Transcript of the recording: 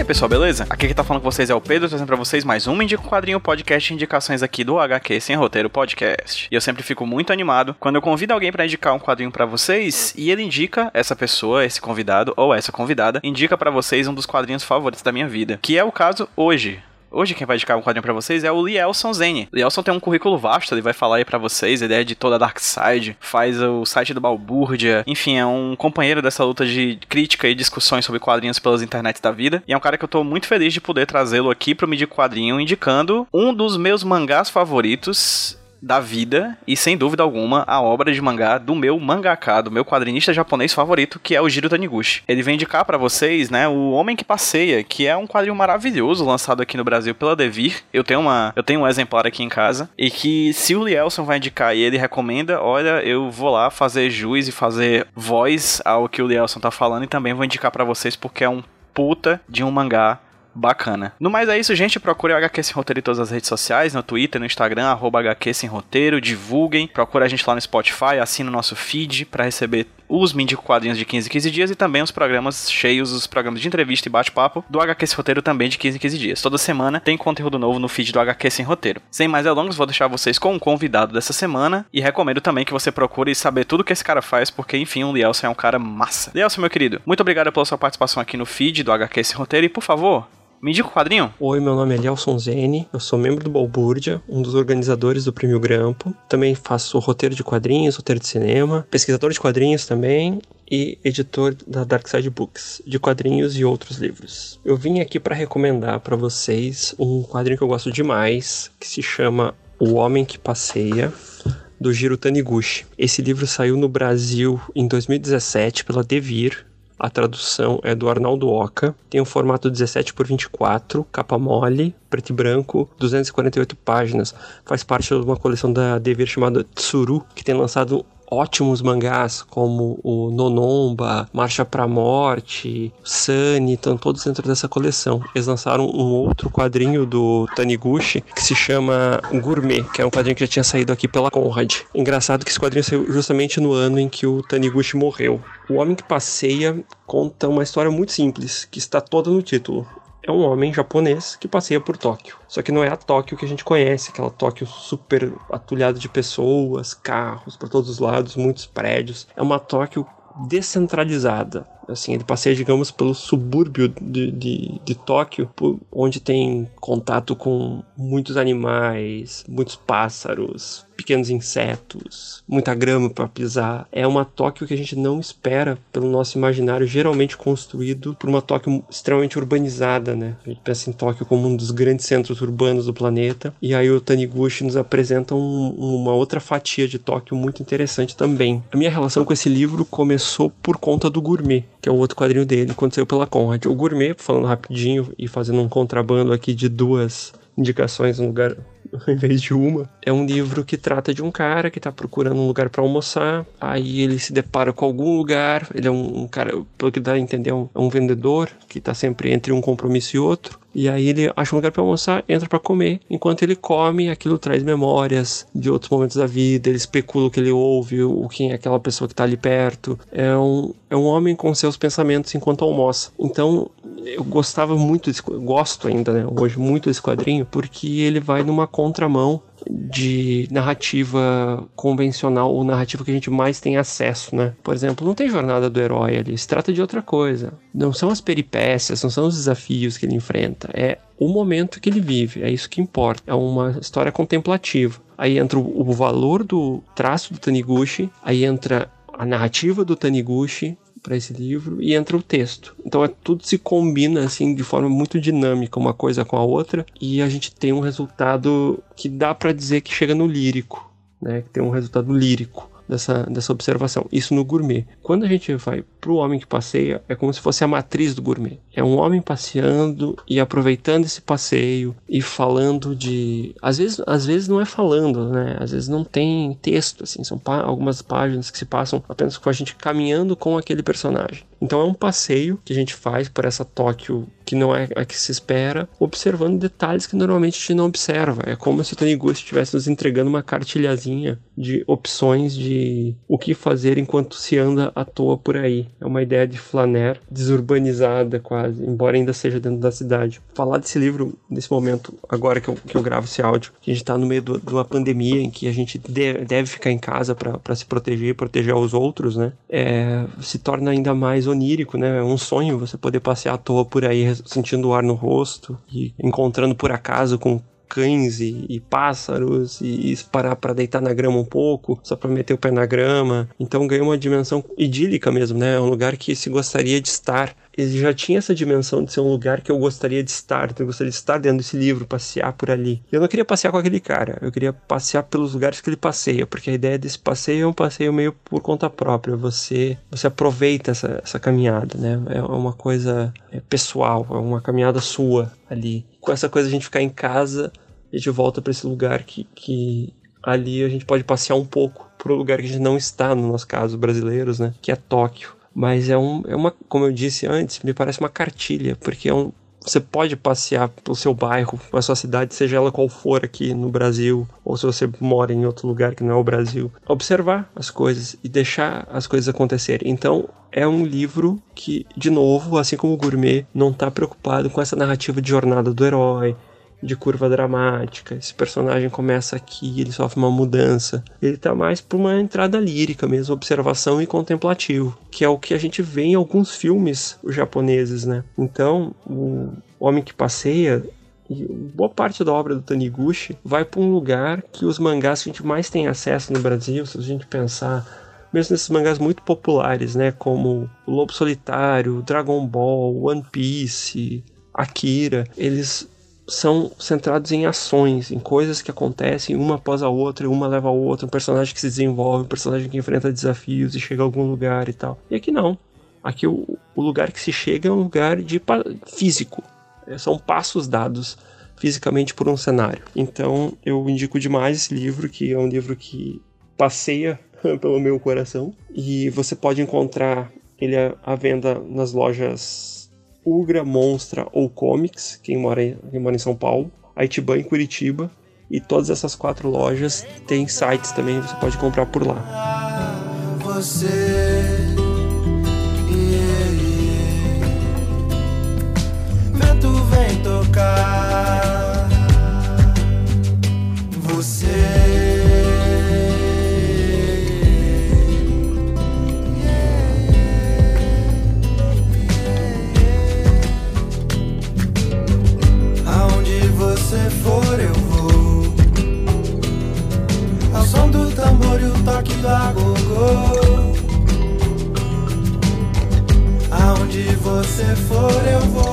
Aí pessoal, beleza? Aqui que tá falando com vocês é o Pedro, trazendo pra vocês mais um Indica um Quadrinho podcast indicações aqui do HQ Sem Roteiro Podcast. E eu sempre fico muito animado quando eu convido alguém para indicar um quadrinho para vocês e ele indica, essa pessoa, esse convidado ou essa convidada, indica para vocês um dos quadrinhos favoritos da minha vida. Que é o caso hoje. Hoje quem vai indicar um quadrinho para vocês é o Lielson Zene. Lielson tem um currículo vasto, ele vai falar aí para vocês, ele é editor da Darkside, faz o site do Balbúrdia, enfim, é um companheiro dessa luta de crítica e discussões sobre quadrinhos pelas internets da vida, e é um cara que eu tô muito feliz de poder trazê-lo aqui pro Medir Quadrinho, indicando um dos meus mangás favoritos da vida e sem dúvida alguma a obra de mangá do meu mangaka, do meu quadrinista japonês favorito, que é o Jiro Taniguchi. Ele vem indicar para vocês, né, O Homem que Passeia, que é um quadrinho maravilhoso lançado aqui no Brasil pela Devir. Eu tenho uma, eu tenho um exemplar aqui em casa e que se o Lielson vai indicar e ele recomenda, olha, eu vou lá fazer juiz e fazer voz ao que o Lielson tá falando e também vou indicar para vocês porque é um puta de um mangá bacana. No mais é isso, gente. Procure o HQ Sem Roteiro em todas as redes sociais, no Twitter, no Instagram, arroba HQ Sem Roteiro, divulguem. Procure a gente lá no Spotify, assine o nosso feed para receber os Mindico Quadrinhos de 15 em 15 dias e também os programas cheios, os programas de entrevista e bate-papo do HQ Sem Roteiro também de 15 em 15 dias. Toda semana tem conteúdo novo no feed do HQ Sem Roteiro. Sem mais delongas, vou deixar vocês com um convidado dessa semana e recomendo também que você procure saber tudo que esse cara faz, porque enfim, o Lielson é um cara massa. Lielson, meu querido, muito obrigado pela sua participação aqui no feed do HQ Sem Roteiro e por favor, me indica o quadrinho. Oi, meu nome é Nelson Zene, eu sou membro do Balbúrdia, um dos organizadores do Prêmio Grampo. Também faço roteiro de quadrinhos, roteiro de cinema, pesquisador de quadrinhos também e editor da Darkside Books, de quadrinhos e outros livros. Eu vim aqui para recomendar para vocês um quadrinho que eu gosto demais, que se chama O Homem que Passeia, do Jiro Taniguchi. Esse livro saiu no Brasil em 2017 pela Devir, a tradução é do Arnaldo Oca. Tem um formato 17 por 24, capa mole, preto e branco, 248 páginas. Faz parte de uma coleção da Devir chamada Tsuru, que tem lançado ótimos mangás como o Nonomba, Marcha pra Morte, Sunny, estão todos dentro dessa coleção. Eles lançaram um outro quadrinho do Taniguchi que se chama Gourmet, que é um quadrinho que já tinha saído aqui pela Conrad. Engraçado que esse quadrinho saiu justamente no ano em que o Taniguchi morreu. O Homem que Passeia conta uma história muito simples, que está toda no título é um homem japonês que passeia por Tóquio. Só que não é a Tóquio que a gente conhece, aquela Tóquio super atulhada de pessoas, carros para todos os lados, muitos prédios. É uma Tóquio descentralizada. Assim, ele passeia, digamos, pelo subúrbio de, de, de Tóquio, onde tem contato com muitos animais, muitos pássaros, pequenos insetos, muita grama para pisar. É uma Tóquio que a gente não espera pelo nosso imaginário, geralmente construído por uma Tóquio extremamente urbanizada, né? A gente pensa em Tóquio como um dos grandes centros urbanos do planeta, e aí o Taniguchi nos apresenta um, uma outra fatia de Tóquio muito interessante também. A minha relação com esse livro começou por conta do Gourmet, que é o outro quadrinho dele, quando saiu pela Conrad. O Gourmet, falando rapidinho e fazendo um contrabando aqui de duas indicações no lugar ao invés de uma. É um livro que trata de um cara que está procurando um lugar para almoçar. Aí ele se depara com algum lugar. Ele é um, um cara, pelo que dá a entender, é um, é um vendedor que está sempre entre um compromisso e outro. E aí ele acha um lugar para almoçar, entra para comer. Enquanto ele come, aquilo traz memórias de outros momentos da vida. Ele especula o que ele ouve, o quem é aquela pessoa que está ali perto. É um, é um homem com seus pensamentos enquanto almoça. Então eu gostava muito, desse, gosto ainda, né, hoje muito desse quadrinho, porque ele vai numa contramão de narrativa convencional ou narrativa que a gente mais tem acesso, né? Por exemplo, não tem jornada do herói ali, se trata de outra coisa. Não são as peripécias, não são os desafios que ele enfrenta, é o momento que ele vive, é isso que importa. É uma história contemplativa. Aí entra o valor do traço do Taniguchi, aí entra a narrativa do Taniguchi, para esse livro e entra o texto. Então é, tudo se combina assim de forma muito dinâmica uma coisa com a outra e a gente tem um resultado que dá para dizer que chega no lírico, né? Que tem um resultado lírico dessa, dessa observação. Isso no gourmet. Quando a gente vai pro homem que passeia é como se fosse a matriz do gourmet. É um homem passeando e aproveitando esse passeio e falando de, às vezes, às vezes não é falando, né? Às vezes não tem texto, assim, são pá algumas páginas que se passam apenas com a gente caminhando com aquele personagem. Então é um passeio que a gente faz por essa Tóquio que não é a que se espera, observando detalhes que normalmente a gente não observa. É como se o Taniguchi estivesse nos entregando uma cartilhazinha de opções de o que fazer enquanto se anda à toa por aí. É uma ideia de flaner desurbanizada quase, embora ainda seja dentro da cidade. Falar desse livro nesse momento, agora que eu, que eu gravo esse áudio, que a gente está no meio de uma pandemia em que a gente deve, deve ficar em casa para se proteger e proteger os outros, né? É, se torna ainda mais onírico, né? É um sonho você poder passear à toa por aí sentindo o ar no rosto e encontrando por acaso com cães e, e pássaros e, e parar para deitar na grama um pouco, só para meter o pé na grama. Então ganhou uma dimensão idílica mesmo, né? É um lugar que se gostaria de estar. Ele já tinha essa dimensão de ser um lugar que eu gostaria de estar, então eu gostaria de estar dentro desse livro, passear por ali. Eu não queria passear com aquele cara, eu queria passear pelos lugares que ele passeia, porque a ideia desse passeio é um passeio meio por conta própria. Você, você aproveita essa, essa caminhada, né? É uma coisa é pessoal, é uma caminhada sua ali com essa coisa a gente ficar em casa, a gente volta para esse lugar que, que ali a gente pode passear um pouco para o lugar que a gente não está, no nosso caso, brasileiros, né? Que é Tóquio. Mas é, um, é uma, como eu disse antes, me parece uma cartilha, porque é um, você pode passear pelo seu bairro, a sua cidade, seja ela qual for aqui no Brasil, ou se você mora em outro lugar que não é o Brasil, observar as coisas e deixar as coisas acontecerem. Então, é um livro que, de novo, assim como o Gourmet, não está preocupado com essa narrativa de jornada do herói, de curva dramática. Esse personagem começa aqui, ele sofre uma mudança. Ele tá mais para uma entrada lírica mesmo, observação e contemplativo, que é o que a gente vê em alguns filmes japoneses, né? Então, o Homem que Passeia boa parte da obra do Taniguchi vai para um lugar que os mangás que a gente mais tem acesso no Brasil, se a gente pensar mesmo nesses mangás muito populares, né, como o Lobo Solitário, Dragon Ball, One Piece, Akira, eles são centrados em ações, em coisas que acontecem uma após a outra, uma leva a outra, um personagem que se desenvolve, um personagem que enfrenta desafios e chega a algum lugar e tal. E aqui não. Aqui o, o lugar que se chega é um lugar de físico. É, são passos dados fisicamente por um cenário. Então eu indico demais esse livro, que é um livro que passeia pelo meu coração. E você pode encontrar ele à venda nas lojas Ugra, Monstra ou Comics, quem mora, quem mora em São Paulo, a Itiban em Curitiba, e todas essas quatro lojas têm sites também, você pode comprar por lá. Você. Vento vem tocar Você você for eu vou